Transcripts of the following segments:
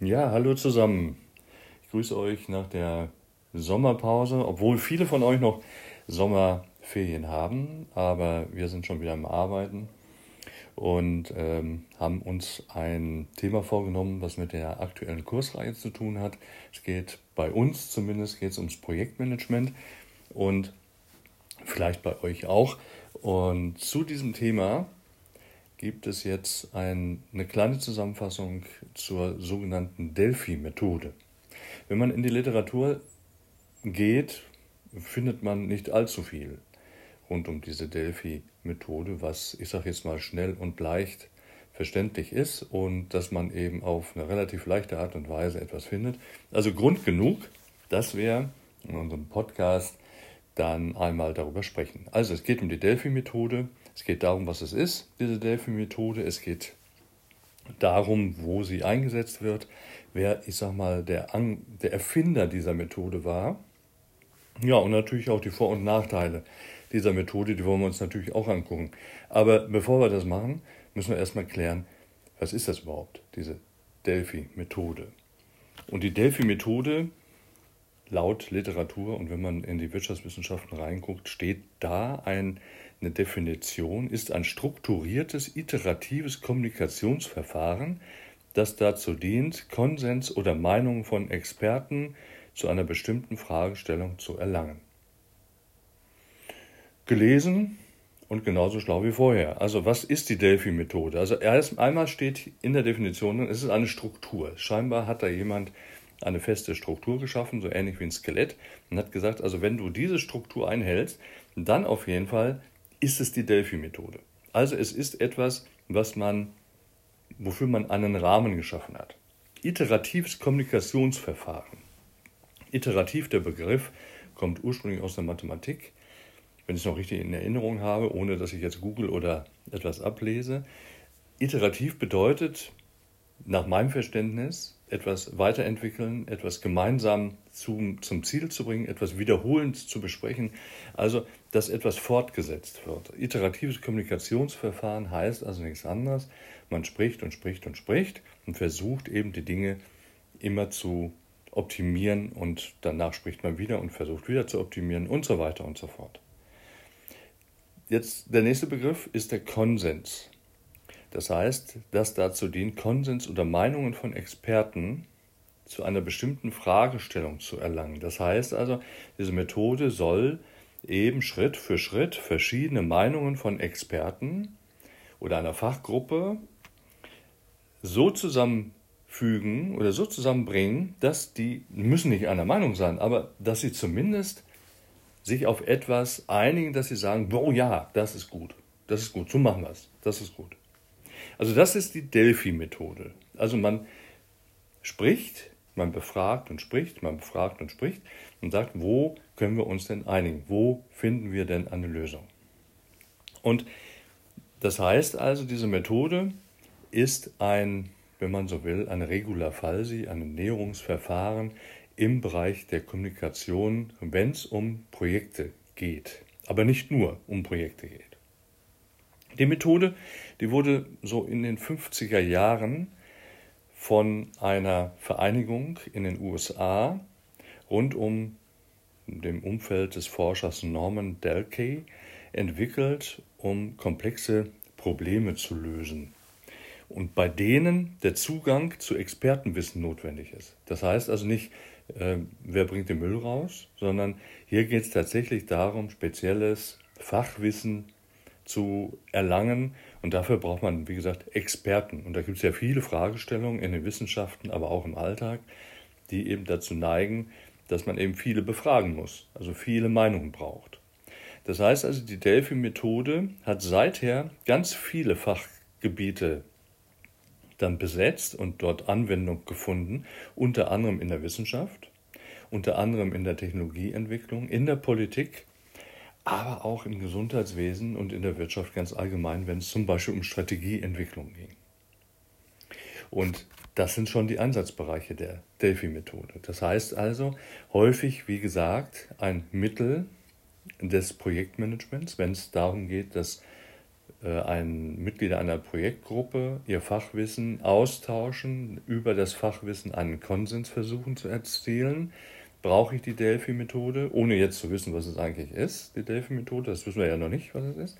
Ja, hallo zusammen. Ich grüße euch nach der Sommerpause, obwohl viele von euch noch Sommerferien haben, aber wir sind schon wieder am Arbeiten und ähm, haben uns ein Thema vorgenommen, was mit der aktuellen Kursreihe zu tun hat. Es geht bei uns zumindest geht es ums Projektmanagement und vielleicht bei euch auch. Und zu diesem Thema gibt es jetzt ein, eine kleine Zusammenfassung zur sogenannten Delphi-Methode. Wenn man in die Literatur geht, findet man nicht allzu viel rund um diese Delphi-Methode, was ich sage jetzt mal schnell und leicht verständlich ist und dass man eben auf eine relativ leichte Art und Weise etwas findet. Also Grund genug, dass wir in unserem Podcast dann einmal darüber sprechen. Also es geht um die Delphi-Methode. Es geht darum, was es ist, diese Delphi-Methode. Es geht darum, wo sie eingesetzt wird, wer, ich sag mal, der, An der Erfinder dieser Methode war. Ja, und natürlich auch die Vor- und Nachteile dieser Methode, die wollen wir uns natürlich auch angucken. Aber bevor wir das machen, müssen wir erstmal klären, was ist das überhaupt, diese Delphi-Methode? Und die Delphi-Methode laut Literatur und wenn man in die Wirtschaftswissenschaften reinguckt, steht da ein eine Definition ist ein strukturiertes, iteratives Kommunikationsverfahren, das dazu dient, Konsens oder Meinungen von Experten zu einer bestimmten Fragestellung zu erlangen. Gelesen und genauso schlau wie vorher. Also was ist die Delphi-Methode? Also erst einmal steht in der Definition, es ist eine Struktur. Scheinbar hat da jemand eine feste Struktur geschaffen, so ähnlich wie ein Skelett, und hat gesagt, also wenn du diese Struktur einhältst, dann auf jeden Fall ist es die Delphi-Methode. Also es ist etwas, was man, wofür man einen Rahmen geschaffen hat. Iteratives Kommunikationsverfahren. Iterativ, der Begriff, kommt ursprünglich aus der Mathematik, wenn ich es noch richtig in Erinnerung habe, ohne dass ich jetzt google oder etwas ablese. Iterativ bedeutet, nach meinem Verständnis, etwas weiterentwickeln, etwas gemeinsam zum, zum Ziel zu bringen, etwas wiederholend zu besprechen, also dass etwas fortgesetzt wird. Iteratives Kommunikationsverfahren heißt also nichts anderes. Man spricht und spricht und spricht und versucht eben die Dinge immer zu optimieren und danach spricht man wieder und versucht wieder zu optimieren und so weiter und so fort. Jetzt der nächste Begriff ist der Konsens. Das heißt, dass dazu dient, Konsens oder Meinungen von Experten zu einer bestimmten Fragestellung zu erlangen. Das heißt also, diese Methode soll eben Schritt für Schritt verschiedene Meinungen von Experten oder einer Fachgruppe so zusammenfügen oder so zusammenbringen, dass die müssen nicht einer Meinung sein, aber dass sie zumindest sich auf etwas einigen, dass sie sagen, oh ja, das ist gut, das ist gut, so machen wir es, das ist gut. Also das ist die Delphi-Methode. Also man spricht, man befragt und spricht, man befragt und spricht und sagt, wo können wir uns denn einigen? Wo finden wir denn eine Lösung? Und das heißt also, diese Methode ist ein, wenn man so will, ein Regula Falsi, ein Näherungsverfahren im Bereich der Kommunikation, wenn es um Projekte geht. Aber nicht nur um Projekte geht. Die Methode, die wurde so in den 50er Jahren von einer Vereinigung in den USA rund um dem Umfeld des Forschers Norman Delkey entwickelt, um komplexe Probleme zu lösen und bei denen der Zugang zu Expertenwissen notwendig ist. Das heißt also nicht, äh, wer bringt den Müll raus, sondern hier geht es tatsächlich darum, spezielles Fachwissen zu erlangen. Und dafür braucht man, wie gesagt, Experten. Und da gibt es ja viele Fragestellungen in den Wissenschaften, aber auch im Alltag, die eben dazu neigen, dass man eben viele befragen muss, also viele Meinungen braucht. Das heißt also, die Delphi-Methode hat seither ganz viele Fachgebiete dann besetzt und dort Anwendung gefunden, unter anderem in der Wissenschaft, unter anderem in der Technologieentwicklung, in der Politik aber auch im Gesundheitswesen und in der Wirtschaft ganz allgemein, wenn es zum Beispiel um Strategieentwicklung ging. Und das sind schon die Ansatzbereiche der Delphi-Methode. Das heißt also häufig, wie gesagt, ein Mittel des Projektmanagements, wenn es darum geht, dass äh, ein Mitglieder einer Projektgruppe ihr Fachwissen austauschen, über das Fachwissen einen Konsens versuchen zu erzielen. Brauche ich die Delphi-Methode, ohne jetzt zu wissen, was es eigentlich ist, die Delphi-Methode, das wissen wir ja noch nicht, was es ist.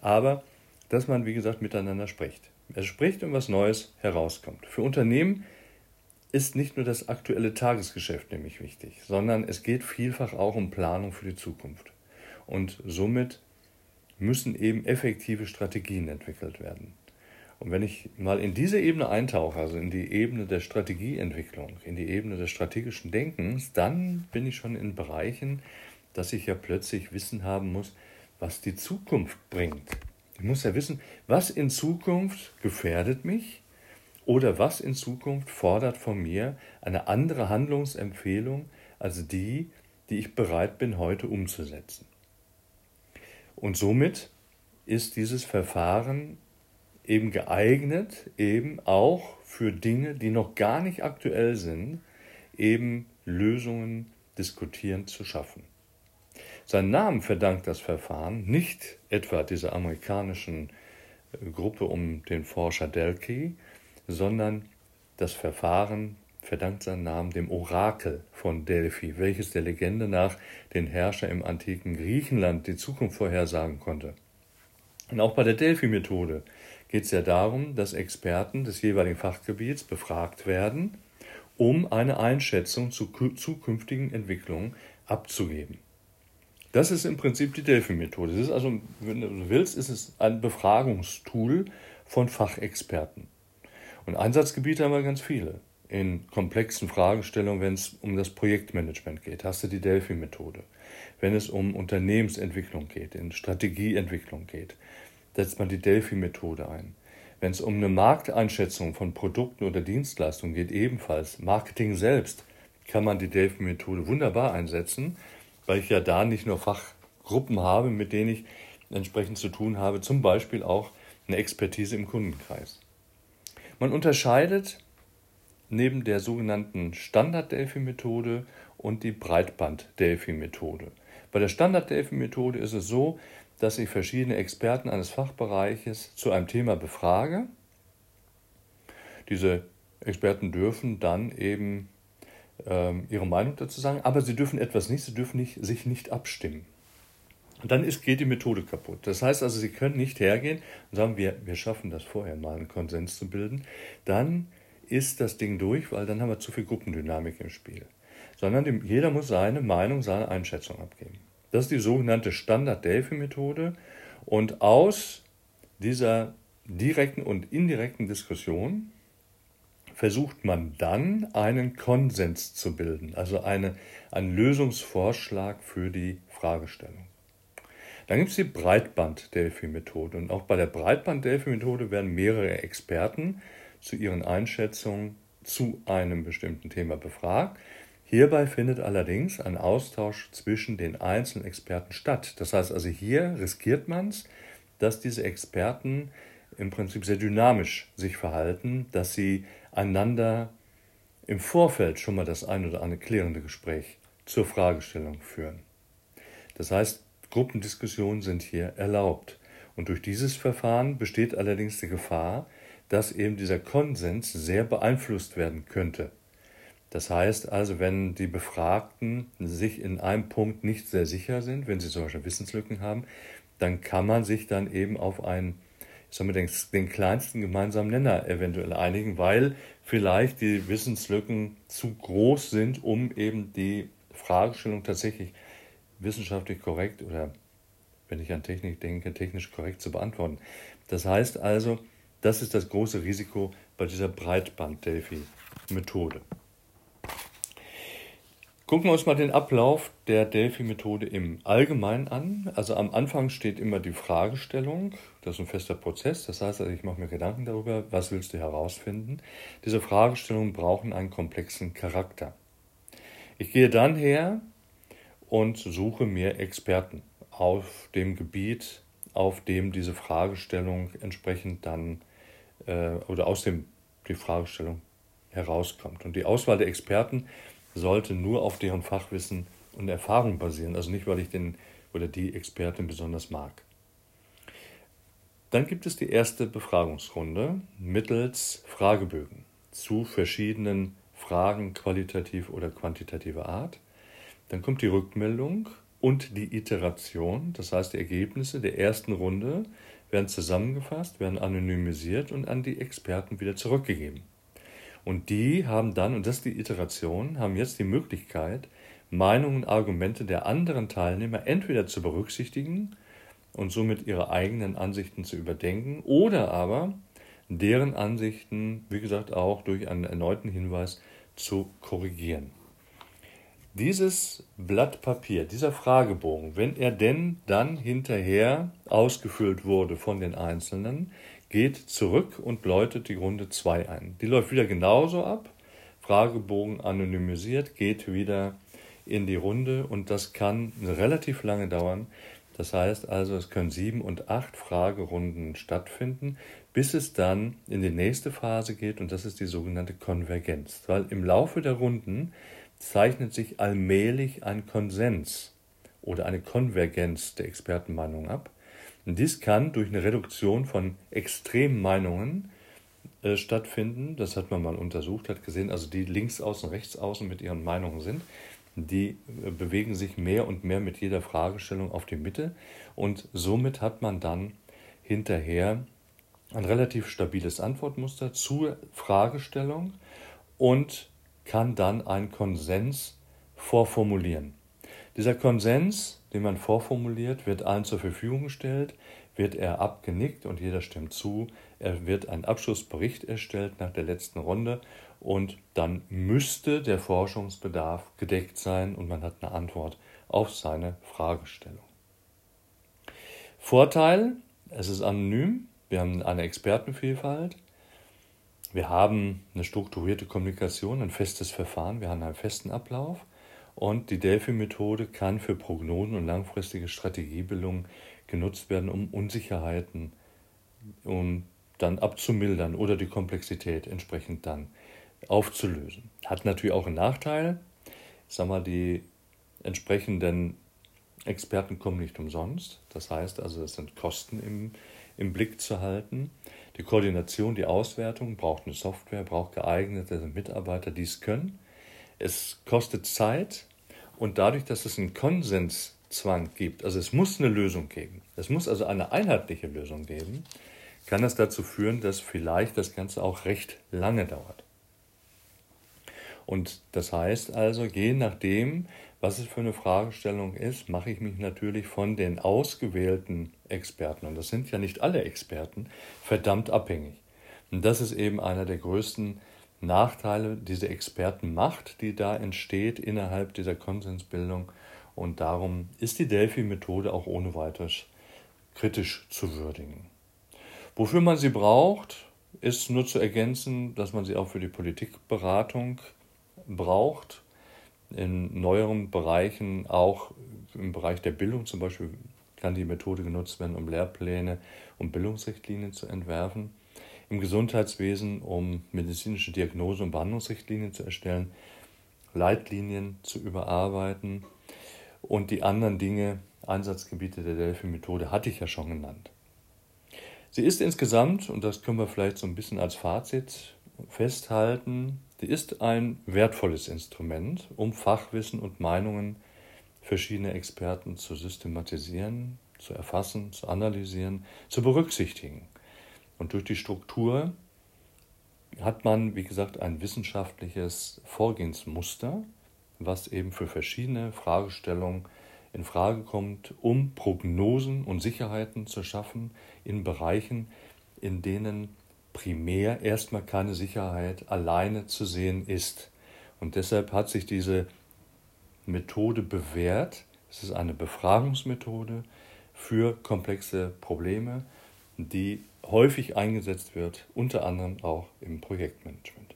Aber dass man, wie gesagt, miteinander spricht. Er spricht und was Neues herauskommt. Für Unternehmen ist nicht nur das aktuelle Tagesgeschäft nämlich wichtig, sondern es geht vielfach auch um Planung für die Zukunft. Und somit müssen eben effektive Strategien entwickelt werden. Und wenn ich mal in diese Ebene eintauche, also in die Ebene der Strategieentwicklung, in die Ebene des strategischen Denkens, dann bin ich schon in Bereichen, dass ich ja plötzlich Wissen haben muss, was die Zukunft bringt. Ich muss ja wissen, was in Zukunft gefährdet mich oder was in Zukunft fordert von mir eine andere Handlungsempfehlung als die, die ich bereit bin heute umzusetzen. Und somit ist dieses Verfahren eben geeignet, eben auch für Dinge, die noch gar nicht aktuell sind, eben Lösungen diskutierend zu schaffen. Seinen Namen verdankt das Verfahren nicht etwa dieser amerikanischen äh, Gruppe um den Forscher Delkey, sondern das Verfahren verdankt seinen Namen dem Orakel von Delphi, welches der Legende nach den Herrscher im antiken Griechenland die Zukunft vorhersagen konnte. Und auch bei der Delphi-Methode geht es ja darum, dass Experten des jeweiligen Fachgebiets befragt werden, um eine Einschätzung zu zukünftigen Entwicklungen abzugeben. Das ist im Prinzip die Delphi-Methode. Das ist also, wenn du willst, ist es ein Befragungstool von Fachexperten. Und Einsatzgebiete haben wir ganz viele in komplexen Fragestellungen, wenn es um das Projektmanagement geht, hast du die Delphi-Methode. Wenn es um Unternehmensentwicklung geht, in Strategieentwicklung geht, setzt man die Delphi-Methode ein. Wenn es um eine Markteinschätzung von Produkten oder Dienstleistungen geht, ebenfalls Marketing selbst, kann man die Delphi-Methode wunderbar einsetzen, weil ich ja da nicht nur Fachgruppen habe, mit denen ich entsprechend zu tun habe, zum Beispiel auch eine Expertise im Kundenkreis. Man unterscheidet neben der sogenannten Standard-Delphi-Methode und die Breitband-Delphi-Methode. Bei der Standard-Delphi-Methode ist es so, dass ich verschiedene Experten eines Fachbereiches zu einem Thema befrage. Diese Experten dürfen dann eben ähm, ihre Meinung dazu sagen, aber sie dürfen etwas nicht, sie dürfen nicht, sich nicht abstimmen. Und dann ist, geht die Methode kaputt. Das heißt also, Sie können nicht hergehen und sagen, wir, wir schaffen das vorher mal, einen Konsens zu bilden. Dann ist das Ding durch, weil dann haben wir zu viel Gruppendynamik im Spiel. Sondern dem, jeder muss seine Meinung, seine Einschätzung abgeben. Das ist die sogenannte Standard-Delphi-Methode. Und aus dieser direkten und indirekten Diskussion versucht man dann einen Konsens zu bilden, also eine, einen Lösungsvorschlag für die Fragestellung. Dann gibt es die Breitband-Delphi-Methode. Und auch bei der Breitband-Delphi-Methode werden mehrere Experten zu ihren Einschätzungen zu einem bestimmten Thema befragt. Hierbei findet allerdings ein Austausch zwischen den einzelnen Experten statt. Das heißt also, hier riskiert man es, dass diese Experten im Prinzip sehr dynamisch sich verhalten, dass sie einander im Vorfeld schon mal das ein oder andere klärende Gespräch zur Fragestellung führen. Das heißt, Gruppendiskussionen sind hier erlaubt. Und durch dieses Verfahren besteht allerdings die Gefahr, dass eben dieser Konsens sehr beeinflusst werden könnte. Das heißt also, wenn die Befragten sich in einem Punkt nicht sehr sicher sind, wenn sie zum Beispiel Wissenslücken haben, dann kann man sich dann eben auf einen, ich sag mal, den, den kleinsten gemeinsamen Nenner eventuell einigen, weil vielleicht die Wissenslücken zu groß sind, um eben die Fragestellung tatsächlich wissenschaftlich korrekt oder, wenn ich an Technik denke, technisch korrekt zu beantworten. Das heißt also, das ist das große Risiko bei dieser Breitband-Delphi-Methode. Gucken wir uns mal den Ablauf der Delphi-Methode im Allgemeinen an. Also am Anfang steht immer die Fragestellung. Das ist ein fester Prozess. Das heißt also, ich mache mir Gedanken darüber, was willst du herausfinden. Diese Fragestellungen brauchen einen komplexen Charakter. Ich gehe dann her und suche mir Experten auf dem Gebiet, auf dem diese Fragestellung entsprechend dann äh, oder aus dem die Fragestellung herauskommt. Und die Auswahl der Experten sollte nur auf deren Fachwissen und Erfahrung basieren, also nicht, weil ich den oder die Expertin besonders mag. Dann gibt es die erste Befragungsrunde mittels Fragebögen zu verschiedenen Fragen qualitativ oder quantitativer Art. Dann kommt die Rückmeldung und die Iteration, das heißt die Ergebnisse der ersten Runde werden zusammengefasst, werden anonymisiert und an die Experten wieder zurückgegeben. Und die haben dann, und das ist die Iteration, haben jetzt die Möglichkeit, Meinungen und Argumente der anderen Teilnehmer entweder zu berücksichtigen und somit ihre eigenen Ansichten zu überdenken oder aber deren Ansichten, wie gesagt, auch durch einen erneuten Hinweis zu korrigieren. Dieses Blatt Papier, dieser Fragebogen, wenn er denn dann hinterher ausgefüllt wurde von den Einzelnen, geht zurück und läutet die Runde 2 ein. Die läuft wieder genauso ab. Fragebogen anonymisiert, geht wieder in die Runde und das kann relativ lange dauern. Das heißt also, es können sieben und acht Fragerunden stattfinden, bis es dann in die nächste Phase geht und das ist die sogenannte Konvergenz. Weil im Laufe der Runden zeichnet sich allmählich ein Konsens oder eine Konvergenz der Expertenmeinungen ab. Dies kann durch eine Reduktion von Extremmeinungen äh, stattfinden. Das hat man mal untersucht, hat gesehen, also die links außen, rechts außen mit ihren Meinungen sind die äh, bewegen sich mehr und mehr mit jeder Fragestellung auf die Mitte und somit hat man dann hinterher ein relativ stabiles Antwortmuster zur Fragestellung und kann dann einen Konsens vorformulieren. Dieser Konsens, den man vorformuliert, wird allen zur Verfügung gestellt, wird er abgenickt und jeder stimmt zu. Er wird ein Abschlussbericht erstellt nach der letzten Runde und dann müsste der Forschungsbedarf gedeckt sein und man hat eine Antwort auf seine Fragestellung. Vorteil, es ist anonym, wir haben eine Expertenvielfalt, wir haben eine strukturierte Kommunikation, ein festes Verfahren, wir haben einen festen Ablauf und die Delphi-Methode kann für Prognosen und langfristige Strategiebildung genutzt werden, um Unsicherheiten um dann abzumildern oder die Komplexität entsprechend dann aufzulösen. Hat natürlich auch einen Nachteil. Sag mal, die entsprechenden Experten kommen nicht umsonst. Das heißt also, es sind Kosten im, im Blick zu halten. Die Koordination, die Auswertung braucht eine Software, braucht geeignete Mitarbeiter, die es können. Es kostet Zeit und dadurch, dass es einen Konsenszwang gibt, also es muss eine Lösung geben, es muss also eine einheitliche Lösung geben, kann das dazu führen, dass vielleicht das Ganze auch recht lange dauert. Und das heißt also, je nachdem, was es für eine Fragestellung ist, mache ich mich natürlich von den ausgewählten Experten, und das sind ja nicht alle Experten, verdammt abhängig. Und das ist eben einer der größten Nachteile, diese Expertenmacht, die da entsteht innerhalb dieser Konsensbildung. Und darum ist die Delphi-Methode auch ohne weiteres kritisch zu würdigen. Wofür man sie braucht, ist nur zu ergänzen, dass man sie auch für die Politikberatung braucht. In neueren Bereichen, auch im Bereich der Bildung zum Beispiel, kann die Methode genutzt werden, um Lehrpläne und Bildungsrichtlinien zu entwerfen. Im Gesundheitswesen, um medizinische Diagnose- und Behandlungsrichtlinien zu erstellen, Leitlinien zu überarbeiten und die anderen Dinge, Einsatzgebiete der Delphi-Methode, hatte ich ja schon genannt. Sie ist insgesamt, und das können wir vielleicht so ein bisschen als Fazit festhalten, Sie ist ein wertvolles Instrument, um Fachwissen und Meinungen verschiedener Experten zu systematisieren, zu erfassen, zu analysieren, zu berücksichtigen. Und durch die Struktur hat man, wie gesagt, ein wissenschaftliches Vorgehensmuster, was eben für verschiedene Fragestellungen in Frage kommt, um Prognosen und Sicherheiten zu schaffen in Bereichen, in denen primär erstmal keine Sicherheit alleine zu sehen ist. Und deshalb hat sich diese Methode bewährt. Es ist eine Befragungsmethode für komplexe Probleme, die häufig eingesetzt wird, unter anderem auch im Projektmanagement.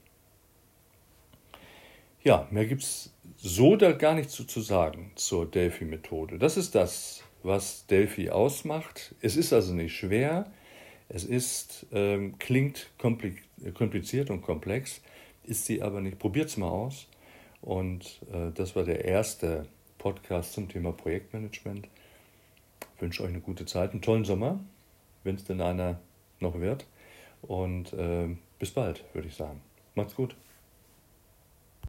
Ja, mehr gibt es so da gar nicht zu, zu sagen zur Delphi-Methode. Das ist das, was Delphi ausmacht. Es ist also nicht schwer. Es ist, ähm, klingt kompliziert und komplex, ist sie aber nicht. Probiert es mal aus. Und äh, das war der erste Podcast zum Thema Projektmanagement. Ich wünsche euch eine gute Zeit, einen tollen Sommer wenn es denn einer noch wird. Und äh, bis bald, würde ich sagen. Macht's gut.